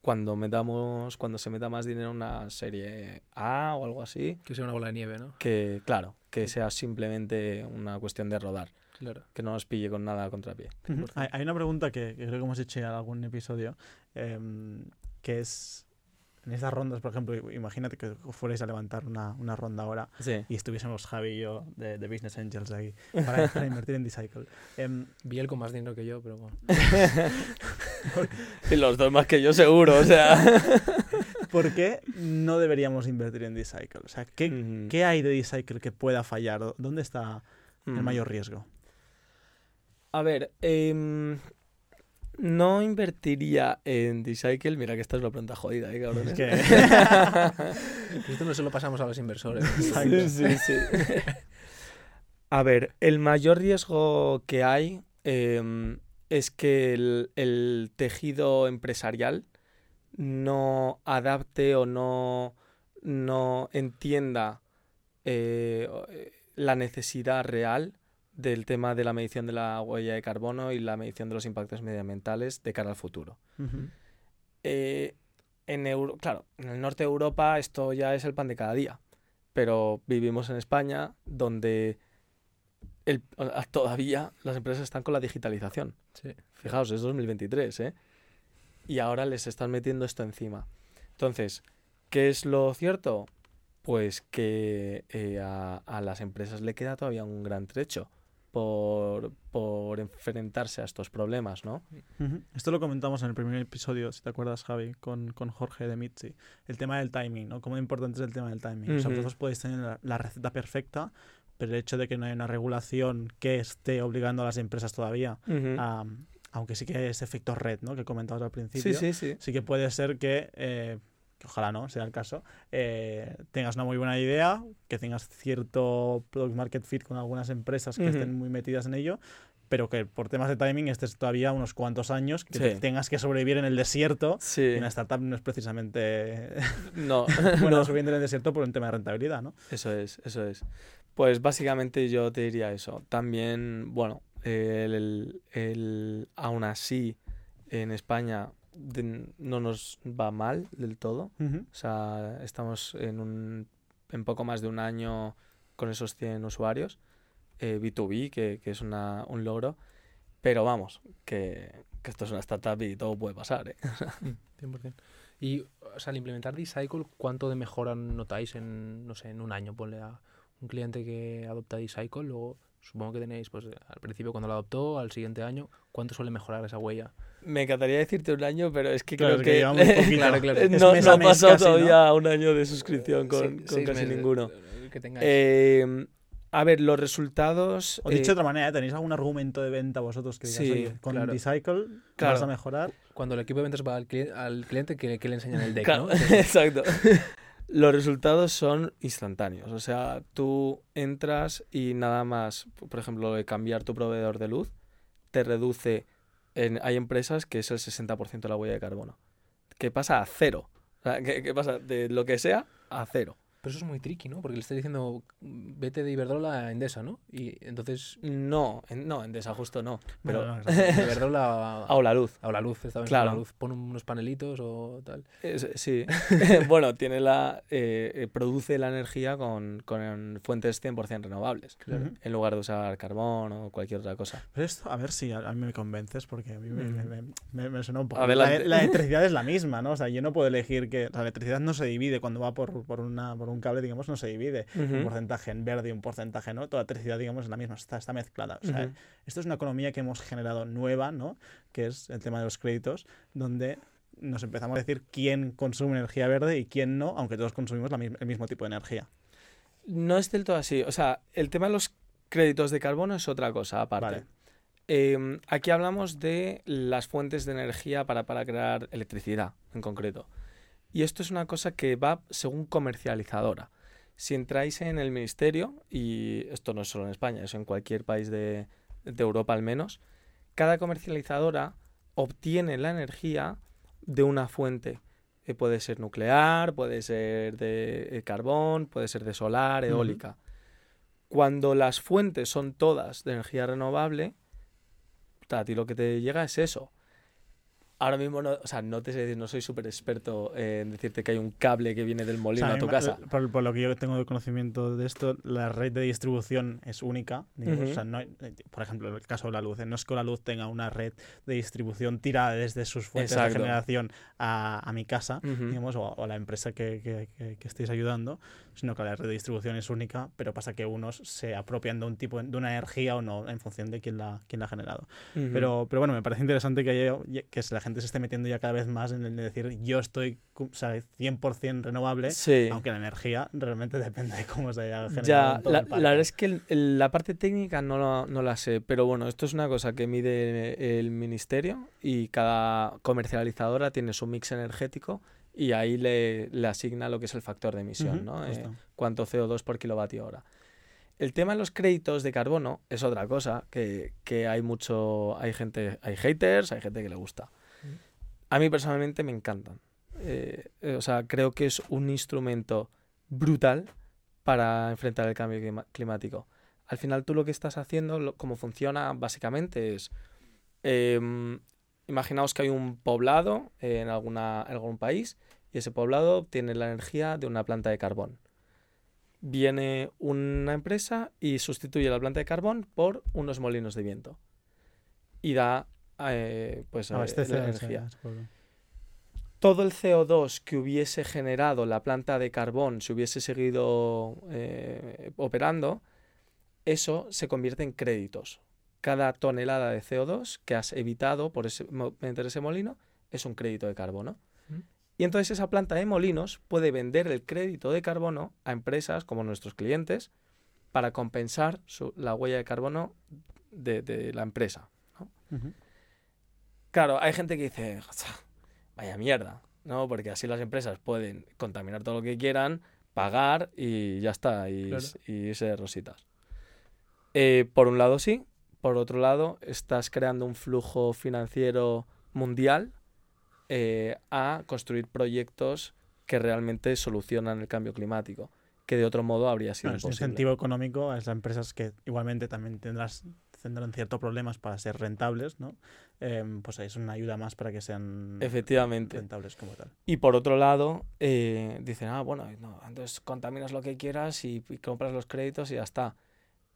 S2: cuando metamos, cuando se meta más dinero en una serie A o algo así.
S1: Que sea una bola de nieve, ¿no?
S2: Que, claro, que sea simplemente una cuestión de rodar.
S1: Claro.
S2: Que no nos pille con nada a contrapié.
S3: hay, hay, una pregunta que, creo que hemos hecho en algún episodio, em, que es en estas rondas, por ejemplo, imagínate que fuerais a levantar una, una ronda ahora y estuviésemos Javi y yo de, de Business Angels ahí para, invertir en Decycle.
S1: Um, Vi con más dinero que yo, pero bueno.
S2: y los dos más que yo seguro, o sea.
S3: ¿Por qué no deberíamos invertir en Decycle? O sea, ¿qué, ¿qué hay de Decycle que pueda fallar? ¿Dónde está el mayor riesgo?
S2: A ver, eh, no invertiría en Decycle. Mira que esta es la pregunta jodida, ¿eh, cabrón? Es que...
S1: Esto no se lo pasamos a los inversores.
S2: sí, sí, sí. a ver, el mayor riesgo que hay em, es que el, tejido empresarial no adapte o no, no entienda eh, la necesidad real del tema de la medición de la huella de carbono y la medición de los impactos medioambientales de cara al futuro. Eh, en claro, en el norte de Europa esto ya es el pan de cada día, pero vivimos en España donde todavía las empresas están con la digitalización. Fijaos, es 2023, ¿eh? Y ahora les están metiendo esto encima. Entonces, ¿qué es lo cierto? Pues que eh, a, a, las empresas le queda todavía un gran trecho por, por enfrentarse a estos problemas, ¿no?
S3: Esto lo comentamos en el primer episodio, si te acuerdas, Javi, con, con Jorge de Mitzi. El tema del timing, ¿no? Cómo importante es el tema del timing. O sea, vosotros podéis tener la, receta perfecta, pero el hecho de que no haya una regulación que esté obligando a las empresas todavía a aunque sí que es efecto red, ¿no? Que comentabas al principio.
S2: Sí, sí, sí.
S3: Sí que puede ser que eh, que ojalá no sea el caso, eh, tengas una muy buena idea, que tengas cierto product market fit con algunas empresas que estén muy metidas en ello, pero que por temas de timing estés todavía unos cuantos años, que tengas que sobrevivir en el desierto. Y una startup no es precisamente
S2: no,
S3: bueno, sobreviviendo en el desierto por un tema de rentabilidad, ¿no?
S2: Eso es, eso es. Pues básicamente yo te diría eso. También, bueno, el, el aún así en España no nos va mal del todo. O sea, estamos en, un, en poco más de un año con esos 100 usuarios. B2B, eh, que, que es una, un logro. Pero vamos, que, que, esto es una startup y todo puede pasar. ¿eh?
S1: 100%. Y o sea, al implementar D-Cycle, ¿cuánto de mejora notáis en, no sé, en un año? Ponle a un cliente que adopta D-Cycle, luego supongo que tenéis, pues al principio cuando lo adoptó, al siguiente año, ¿cuánto suele mejorar esa huella?
S2: Me encantaría decirte un año, pero es que creo que, no, ha pasado todavía un año de suscripción con, casi ninguno. Eh, a ver, los resultados.
S3: O dicho de eh, otra manera, ¿tenéis algún argumento de venta vosotros que digáis, con claro. Decycle vas a mejorar?
S1: Cuando el equipo de ventas va al, cliente, que, le enseñan el deck, ¿no?
S2: Exacto. los resultados son instantáneos. O sea, tú entras y nada más, por ejemplo, cambiar tu proveedor de luz, te reduce hay empresas que es el 60% de la huella de carbono. Que pasa a cero. ¿qué, pasa? De lo que sea a cero.
S1: Pero eso es muy tricky, ¿no? Porque le estás diciendo, vete de Iberdrola a Endesa, ¿no? Y entonces...
S2: No, en, no, Endesa justo no. Pero
S1: Iberdrola...
S2: a la luz.
S1: A la luz, estaba claro. luz. Pon unos panelitos o tal.
S2: sí. bueno, tiene la... Eh, eh, produce la energía con, con fuentes 100% renovables. Claro. En lugar de usar carbón o cualquier otra cosa.
S3: Pero esto, a ver si a, mí me convences, porque a mí me, me, me, suena un poco... La, electricidad es la misma, ¿no? O sea, yo no puedo elegir que... La electricidad no se divide cuando va por, por una un cable, digamos, no se divide. Un porcentaje en verde y un porcentaje no. Toda electricidad, digamos, es la misma, está, está mezclada. O sea, esto es una economía que hemos generado nueva, ¿no? Que es el tema de los créditos, donde nos empezamos a decir quién consume energía verde y quién no, aunque todos consumimos la, el mismo tipo de energía.
S2: No es del todo así. O sea, el tema de los créditos de carbono es otra cosa aparte. Em, aquí hablamos de las fuentes de energía para, para crear electricidad, en concreto. Y esto es una cosa que va según comercializadora. Si entráis en el ministerio, y esto no es solo en España, es en cualquier país de, Europa al menos, cada comercializadora obtiene la energía de una fuente. Eh, puede ser nuclear, puede ser de eh, carbón, puede ser de solar, eólica. Cuando las fuentes son todas de energía renovable, a ti lo que te llega es eso. Ahora mismo no, o sea, no te sé decir, no soy súper experto en decirte que hay un cable que viene del molino a tu casa.
S3: Por, lo que yo tengo de conocimiento de esto, la red de distribución es única. o sea, no eh, por ejemplo, en el caso de la luz, eh, no es que la luz tenga una red de distribución tirada desde sus fuentes de generación a, a mi casa, digamos, o, a la empresa que, que, que, estéis ayudando, sino que la red de distribución es única, pero pasa que unos se apropian de un tipo de una energía o no en función de quién la, quién la ha generado. pero, pero bueno, me parece interesante que, haya, que la gente se esté metiendo ya cada vez más en el de decir yo estoy o sea, 100% renovable, aunque la energía realmente depende de cómo se haya generado.
S2: Ya, la, la, verdad es que la parte técnica no, no la sé, pero bueno, esto es una cosa que mide el ministerio y cada comercializadora tiene su mix energético y ahí le, le asigna lo que es el factor de emisión, ¿no? Eh, cuánto CO2 por kilovatio hora. El tema de los créditos de carbono es otra cosa que, que, hay mucho, hay gente, hay haters, hay gente que le gusta. A mí personalmente me encantan. Eh, eh, o sea, creo que es un instrumento brutal para enfrentar el cambio climático. Al final tú lo que estás haciendo, cómo funciona básicamente es, em, imaginaos que hay un poblado en, alguna, en algún país y ese poblado tiene la energía de una planta de carbón. Viene una empresa y sustituye la planta de carbón por unos molinos de viento y da eh, pues, ah, este la energía. Todo el CO2 que hubiese generado la planta de carbón, si hubiese seguido eh, operando, eso se convierte en créditos. Cada tonelada de CO2 que has evitado por ese, meter ese molino es un crédito de carbono. Y entonces esa planta de molinos puede vender el crédito de carbono a empresas como nuestros clientes para compensar la huella de carbono de, la empresa. Claro, hay gente que dice, vaya mierda, ¿no? Porque así las empresas pueden contaminar todo lo que quieran, pagar y ya está, y, irse de rositas. Eh, por un lado sí, por otro lado estás creando un flujo financiero mundial eh, a construir proyectos que realmente solucionan el cambio climático, que de otro modo habría sido
S3: imposible. Es un incentivo económico a las empresas que igualmente también tendrás tendrán ciertos problemas para ser rentables, ¿no? Em, pues es una ayuda más para que sean
S2: Efectivamente.
S3: rentables como tal.
S2: Y por otro lado, eh, dicen, ah, bueno, no, entonces contaminas lo que quieras y, compras los créditos y ya está.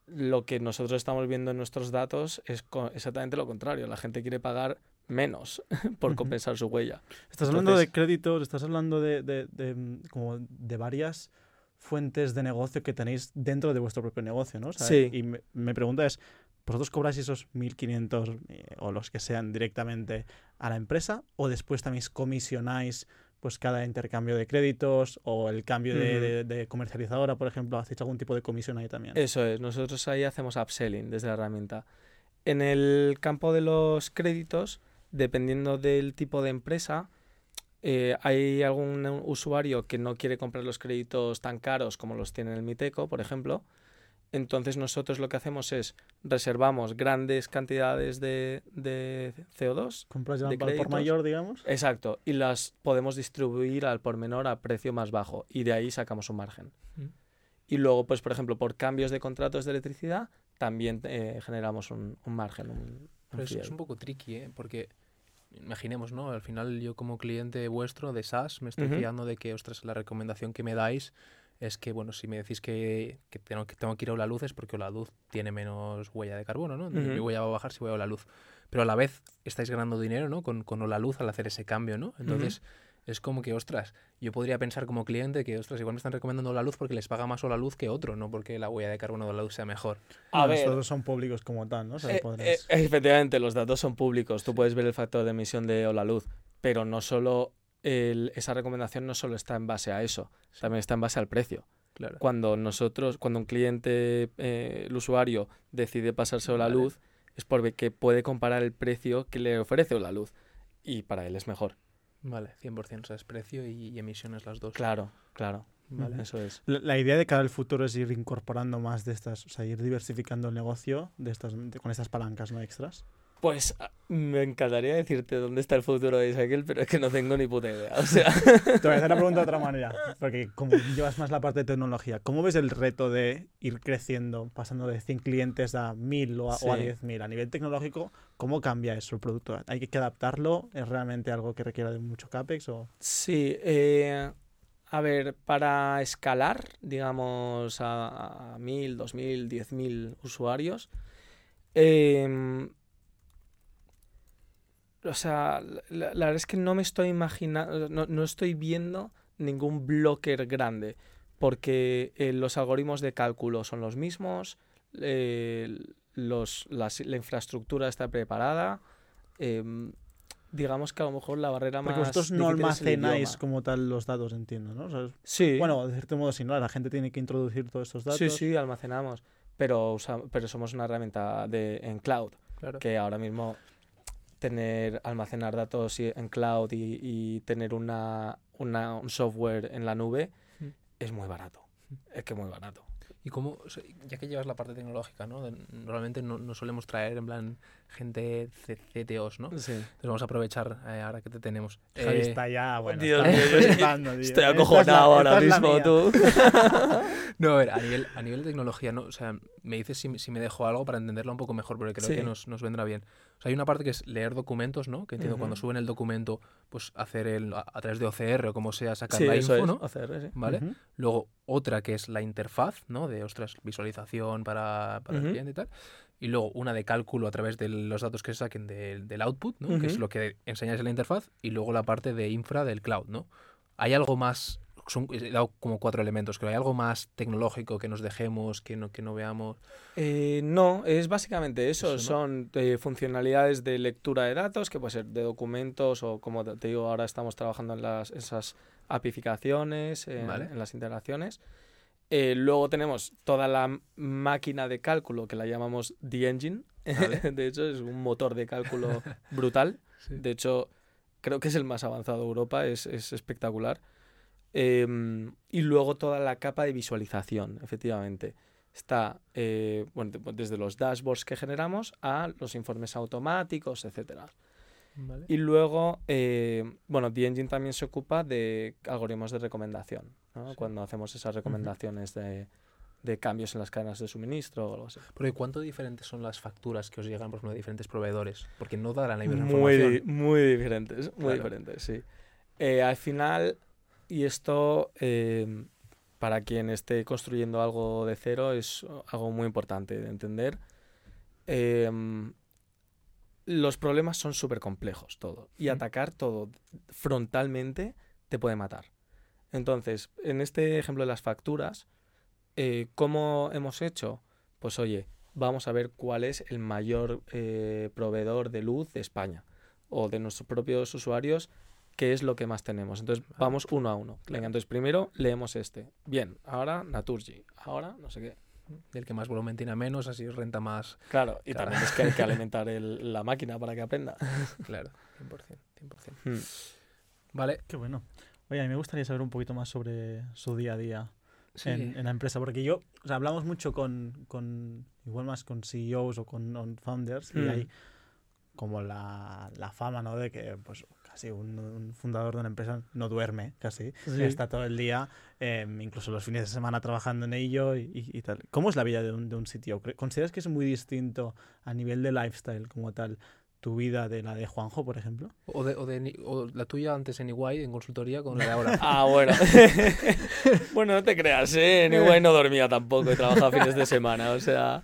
S2: Lo que nosotros estamos viendo en nuestros datos es exactamente lo contrario. La gente quiere pagar menos por compensar su huella.
S3: Estás hablando de créditos, estás hablando de, de, de, como de varias fuentes de negocio que tenéis dentro de vuestro propio negocio, ¿no?
S2: sí.
S3: Y me, me pregunta es, ¿Vosotros cobráis esos 1.500 eh, o los que sean directamente a la empresa o después también comisionáis pues cada intercambio de créditos o el cambio de, comercializadora, por ejemplo? ¿Hacéis algún tipo de comisión ahí también?
S2: Eso es, nosotros ahí hacemos upselling desde la herramienta. En el campo de los créditos, dependiendo del tipo de empresa, eh, hay algún usuario que no quiere comprar los créditos tan caros como los tiene el Miteco, por ejemplo, entonces nosotros lo que hacemos es reservamos grandes cantidades de, de CO2.
S3: Compras ya por mayor, digamos.
S2: Exacto. Y las podemos distribuir al por menor a precio más bajo. Y de ahí sacamos un margen. Mm. Y luego, pues por ejemplo, por cambios de contratos de electricidad, también eh, generamos un, margen.
S1: Pero es, un poco tricky, ¿eh? Porque imaginemos, ¿no? Al final yo como cliente vuestro de SaaS me estoy fiando de que, ostras, la recomendación que me dais es que, bueno, si me decís que, tengo, que tengo que ir a la luz es porque la luz tiene menos huella de carbono, ¿no? Mi huella va a bajar si voy a la luz. Pero a la vez estáis ganando dinero, ¿no? Con, con la luz al hacer ese cambio, ¿no? Entonces, es como que, ostras, yo podría pensar como cliente que, ostras, igual me están recomendando la luz porque les paga más o la luz que otro, no porque la huella de carbono de la luz sea mejor.
S3: A ver, los datos son públicos como tal, ¿no?
S2: Eh, eh, efectivamente, los datos son públicos. Tú puedes ver el factor de emisión de o la luz, pero no solo esa recomendación no solo está en base a eso, también está en base al precio. Cuando nosotros, cuando un cliente, eh, el usuario, decide pasarse a la luz, es porque puede comparar el precio que le ofrece la luz y para él es mejor.
S1: Vale, 100%, o sea, es precio y, emisiones las dos.
S2: Claro, claro. Vale. Eso es.
S3: La, idea de cara al futuro es ir incorporando más de estas, o sea, ir diversificando el negocio de estas, con estas palancas no extras.
S2: Pues ah, me encantaría decirte dónde está el futuro de Cycle, pero es que no tengo ni puta idea. O sea...
S3: Te voy a hacer la pregunta de otra manera, porque como llevas más la parte de tecnología, ¿cómo ves el reto de ir creciendo, pasando de 100 clientes a 1000 o a, 10.000? A nivel tecnológico, ¿cómo cambia eso el producto? ¿Hay que adaptarlo? ¿Es realmente algo que requiere de mucho CAPEX? O...
S2: Sí, eh, a ver, para escalar, digamos, a, a 1000, 2000, 10.000 usuarios, eh, o sea, la, verdad es que no me estoy imaginando, no, estoy viendo ningún blocker grande, porque eh, los algoritmos de cálculo son los mismos, eh, los, la infraestructura está preparada. Em, digamos que a lo mejor la barrera más.
S3: Porque vosotros no almacenáis como tal los datos, entiendo, ¿no?
S2: sí.
S3: Bueno, de cierto modo, si no, la gente tiene que introducir todos estos datos.
S2: Sí, sí, almacenamos. Pero, pero somos una herramienta de, en cloud. Que ahora mismo tener, almacenar datos en cloud y, tener una, un software en la nube mm. es muy barato. Es que muy barato.
S1: Y cómo, ya que llevas la parte tecnológica, ¿no? Normalmente no, no solemos traer en plan gente CTOs, ¿no? Sí. Entonces vamos a aprovechar eh, ahora que te tenemos.
S3: Javi eh, está ya, bueno.
S2: Dios está mío, estoy acojonado ahora mismo, tú.
S1: no, a ver, a nivel, a nivel de tecnología, ¿no? O sea, me dices si, si me dejo algo para entenderlo un poco mejor, porque creo que nos, nos vendrá bien hay una parte que es leer documentos, ¿no? Que entiendo cuando suben el documento, pues hacer el, a, través de OCR o como sea, sacar la info, ¿no?
S2: OCR, sí.
S1: ¿Vale? Luego otra que es la interfaz, ¿no? De, ostras, visualización para, para el cliente y tal. Y luego una de cálculo a través de los datos que se saquen del output, ¿no? Que es lo que enseñáis en la interfaz. Y luego la parte de infra del cloud, ¿no? ¿Hay algo más son, he dado como cuatro elementos. ¿Creo hay algo más tecnológico que nos dejemos, que no, que no veamos?
S2: Eh, no, es básicamente eso. Son eh, funcionalidades de lectura de datos, que puede ser de documentos o, como te digo, ahora estamos trabajando en las, esas apificaciones, en las integraciones. Eh, luego tenemos toda la máquina de cálculo que la llamamos The Engine. de hecho, es un motor de cálculo brutal. De hecho, creo que es el más avanzado de Europa, es, es espectacular. Em, y luego toda la capa de visualización, efectivamente. Está eh, bueno, desde los dashboards que generamos a los informes automáticos, etc. Y luego, eh, bueno, The Engine también se ocupa de algoritmos de recomendación, cuando hacemos esas recomendaciones de, de, cambios en las cadenas de suministro o algo así.
S1: Pero ¿cuánto diferentes son las facturas que os llegan por de diferentes proveedores? Porque no darán la misma
S2: muy,
S1: información.
S2: Muy diferentes, muy diferentes, sí. Eh, al final, y esto, eh, para quien esté construyendo algo de cero, es algo muy importante de entender. Em, los problemas son súper complejos, todo. Y atacar todo frontalmente te puede matar. Entonces, en este ejemplo de las facturas, eh, ¿cómo hemos hecho? Pues oye, vamos a ver cuál es el mayor eh, proveedor de luz de España o de nuestros propios usuarios qué es lo que más tenemos. Entonces vamos uno a uno. entonces primero leemos este. Bien, ahora Naturgy. Ahora no sé qué.
S1: el que más volumen tiene menos, así renta más.
S2: Claro, y también es que hay que alimentar la máquina para que aprenda.
S1: claro, 100%. 100%. Hmm. Vale.
S3: Qué bueno. Oye, a mí me gustaría saber un poquito más sobre su día a día en, la empresa, porque yo, o sea, hablamos mucho con, con, igual más con CEOs o con founders, y hmm. hay como la, la, fama, ¿no? De que, pues, casi un, fundador de una empresa no duerme, casi. Está todo el día, em, incluso los fines de semana trabajando en ello y, tal. ¿Cómo es la vida de un, de un sitio? ¿Consideras que es muy distinto a nivel de lifestyle como tal tu vida de la de Juanjo, por ejemplo?
S1: O, de, o, de, o la tuya antes en Iguay, en consultoría, con la de ahora.
S2: ah, bueno. bueno, no te creas, ¿eh? En Iguay no dormía tampoco, he trabajado fines de semana, o sea...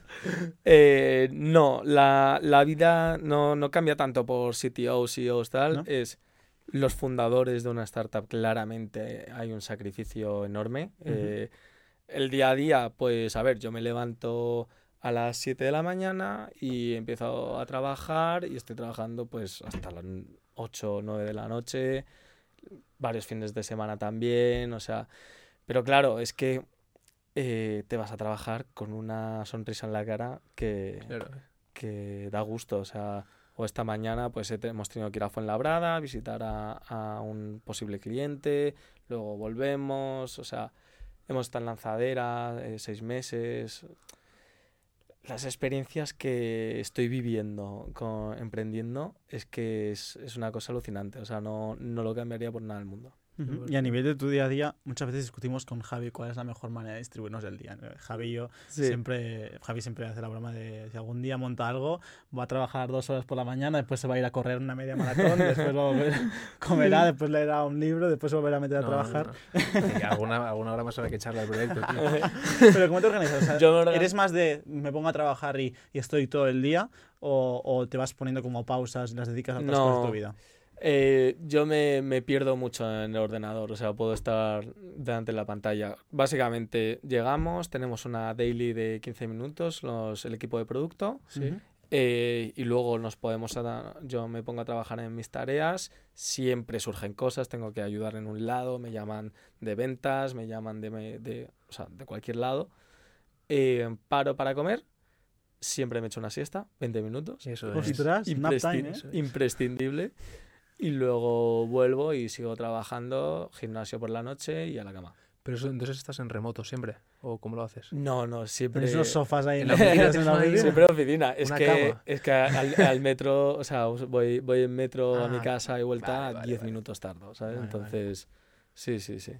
S2: Eh, no, la, la, vida no, no, cambia tanto por CTO, CEOs, tal, es... Los fundadores de una startup, claramente hay un sacrificio enorme. Eh, el día a día, pues, a ver, yo me levanto a las 7 de la mañana y empiezo a trabajar y estoy trabajando pues hasta las 8 o 9 de la noche, varios fines de semana también, o sea, pero claro, es que eh, te vas a trabajar con una sonrisa en la cara que, que da gusto, o sea, o esta mañana pues hemos tenido que ir a Fuenlabrada a visitar a, a un posible cliente, luego volvemos, o sea, hemos estado en lanzadera eh, seis meses, las experiencias que estoy viviendo con, emprendiendo es que es, es, una cosa alucinante. O sea, no, no lo cambiaría por nada del mundo.
S3: Y a nivel de tu día a día, muchas veces discutimos con Javi cuál es la mejor manera de distribuirnos el día. Javi y yo siempre, Javi siempre hace la broma de si algún día monta algo, va a trabajar dos horas por la mañana, después se va a ir a correr una media maratón, después va a volver, comerá, después leerá un libro, después se volverá a meter a trabajar.
S1: alguna, alguna hora más habrá que echarle al proyecto.
S3: Pero ¿cómo te organizas? ¿Eres más de me pongo a trabajar y, y estoy todo el día o, o, te vas poniendo como pausas y las dedicas a otras cosas de tu vida?
S2: Eh, yo me, me, pierdo mucho en el ordenador, o sea, puedo estar delante de la pantalla. Básicamente, llegamos, tenemos una daily de 15 minutos, los, el equipo de producto, eh, y luego nos podemos, yo me pongo a trabajar en mis tareas, siempre surgen cosas, tengo que ayudar en un lado, me llaman de ventas, me llaman de, de, o sea, de cualquier lado. Eh, paro para comer, siempre me echo una siesta, 20 minutos.
S3: Eso es.
S2: imprescindible y luego vuelvo y sigo trabajando, gimnasio por la noche y a la cama.
S1: Pero eso, entonces estás en remoto siempre, ¿o cómo lo haces?
S2: No, no, siempre.
S3: ¿Tienes los sofás ahí en la oficina?
S2: siempre en oficina. Es que, es que al, metro, o sea, voy, voy en metro a mi ah, casa y vuelta 10 minutos tardo, ¿sabes? Entonces, sí, sí, sí.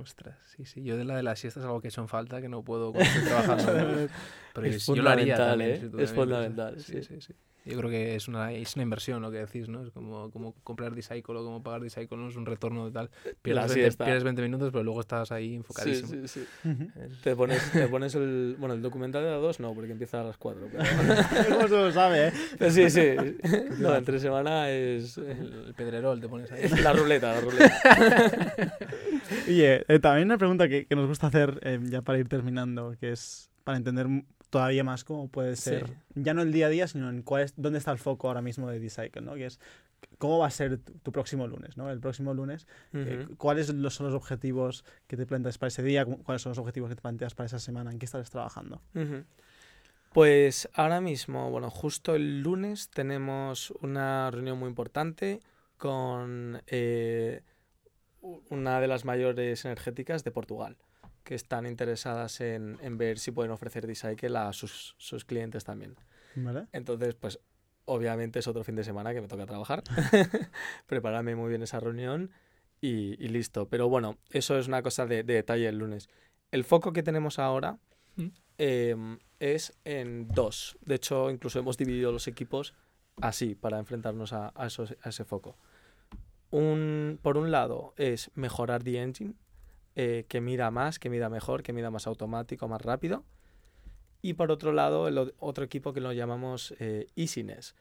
S1: Ostras, sí, sí. Yo de la de la siesta es algo que he hecho en falta, que no puedo estoy trabajando.
S2: Pero es yo lo haría ¿eh? es fundamental,
S1: sí, sí. sí. Yo creo que es una, es una inversión lo que decís, ¿no? Es como, como comprar Dicycle o como pagar Dicycle, ¿no? Es un retorno de tal. Pierdes, 20, pierdes 20, minutos, pero luego estás ahí enfocadísimo.
S2: Sí, sí, sí. te, pones, te pones el... Bueno, el documental de las 2 no, porque empieza a las 4.
S3: Pero... ¿Cómo se lo sabe, eh?
S2: Sí, sí. No, entre semana es...
S1: El, pedrerol te pones ahí.
S2: La ruleta, la ruleta.
S3: Oye, eh, también una pregunta que, que nos gusta hacer eh, ya para ir terminando, que es para entender todavía más cómo puede ser, ya no el día a día, sino en cuál es, dónde está el foco ahora mismo de D-Cycle, ¿no? Que es cómo va a ser tu, próximo lunes, ¿no? El próximo lunes, eh, ¿cuáles son los objetivos que te planteas para ese día? ¿Cuáles son los objetivos que te planteas para esa semana? ¿En qué estás trabajando?
S2: Pues ahora mismo, bueno, justo el lunes tenemos una reunión muy importante con eh, una de las mayores energéticas de Portugal que están interesadas en, en ver si pueden ofrecer Decycle a sus, sus clientes también. Entonces, pues obviamente es otro fin de semana que me toca trabajar, prepararme muy bien esa reunión y, y, listo. Pero bueno, eso es una cosa de, de, detalle el lunes. El foco que tenemos ahora mm. em, es en dos. De hecho, incluso hemos dividido los equipos así para enfrentarnos a, a, a ese foco. Un, por un lado es mejorar the engine, eh, que mida más, que mida mejor, que mida más automático, más rápido. Y por otro lado, el otro equipo que lo llamamos eh, Easiness,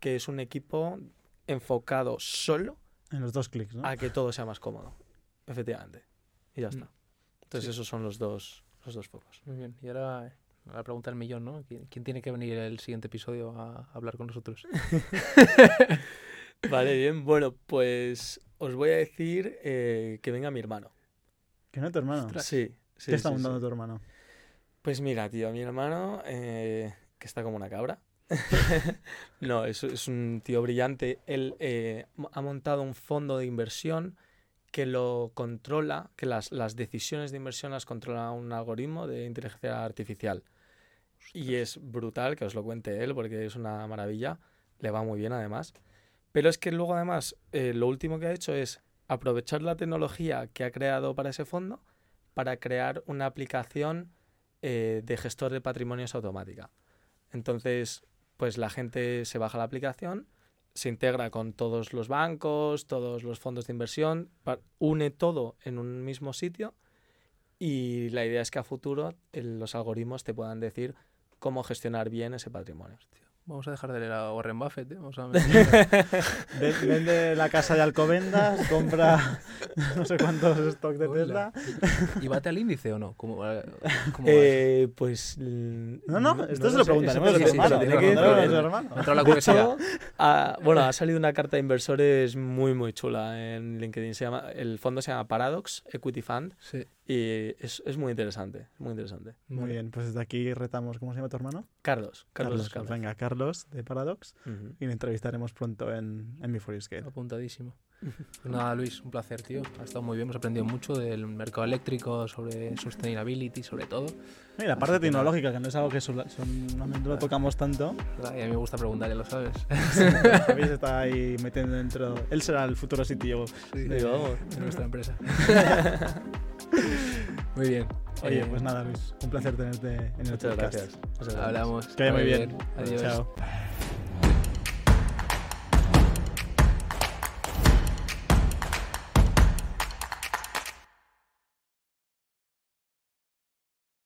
S2: que es un equipo enfocado solo
S3: en los dos clics,
S2: a que todo sea más cómodo. Efectivamente. Y ya mm. está. Entonces esos son los dos, los dos focos.
S1: Muy bien. Y ahora eh, la pregunta del millón, ¿no? ¿Quién, tiene que venir el siguiente episodio a hablar con nosotros?
S2: vale, bien. Bueno, pues os voy a decir que venga mi hermano.
S3: ¿Que no tu hermano?
S2: Sí, sí.
S3: ¿Qué está montando tu hermano?
S2: Pues mira, tío, mi hermano, eh, que está como una cabra. no, es, es, un tío brillante. Él eh, ha montado un fondo de inversión que lo controla, que las, las, decisiones de inversión las controla un algoritmo de inteligencia artificial. Y es brutal que os lo cuente él porque es una maravilla. Le va muy bien además. Pero es que luego además eh, lo último que ha hecho es aprovechar la tecnología que ha creado para ese fondo para crear una aplicación eh, de gestor de patrimonios automática. Entonces, pues la gente se baja la aplicación, se integra con todos los bancos, todos los fondos de inversión, une todo en un mismo sitio y la idea es que a futuro los algoritmos te puedan decir cómo gestionar bien ese patrimonio.
S1: Vamos a dejar de leer a Warren Buffett, ¿eh? Vamos a
S3: Vende la casa de Alcobendas, compra no sé cuántos stocks de Tesla.
S1: ¿Y bate al índice o no? ¿Cómo,
S2: eh, pues...
S3: No, no, esto se lo preguntaremos a
S2: la curiosidad. bueno, ha salido una carta de inversores muy, muy chula en LinkedIn. Se llama, el fondo se llama Paradox Equity Fund.
S1: Sí
S2: Y es, es, muy interesante, muy interesante.
S3: Muy bien, pues desde aquí retamos, ¿cómo se llama tu hermano?
S2: Carlos. Carlos,
S3: Carlos pues venga, Carlos de Paradox. Y le entrevistaremos pronto en, en Before You Scale.
S1: Apuntadísimo. Pues nada, Luis, un placer, tío. Ha estado muy bien, hemos aprendido mucho del mercado eléctrico, sobre sustainability, sobre todo.
S3: Y la parte tecnológica, que no es algo que no lo tocamos tanto.
S1: Y a mí me gusta preguntar, ya lo sabes.
S3: Luis está ahí metiendo dentro. Él será el futuro sitio
S1: de, nuestra empresa. muy bien.
S3: Oye, eh, pues nada, Luis, un placer tenerte en el
S2: Muchas
S3: podcast.
S2: Gracias.
S1: Hablamos.
S3: Que vaya muy bien.
S1: Adiós.
S3: Chao.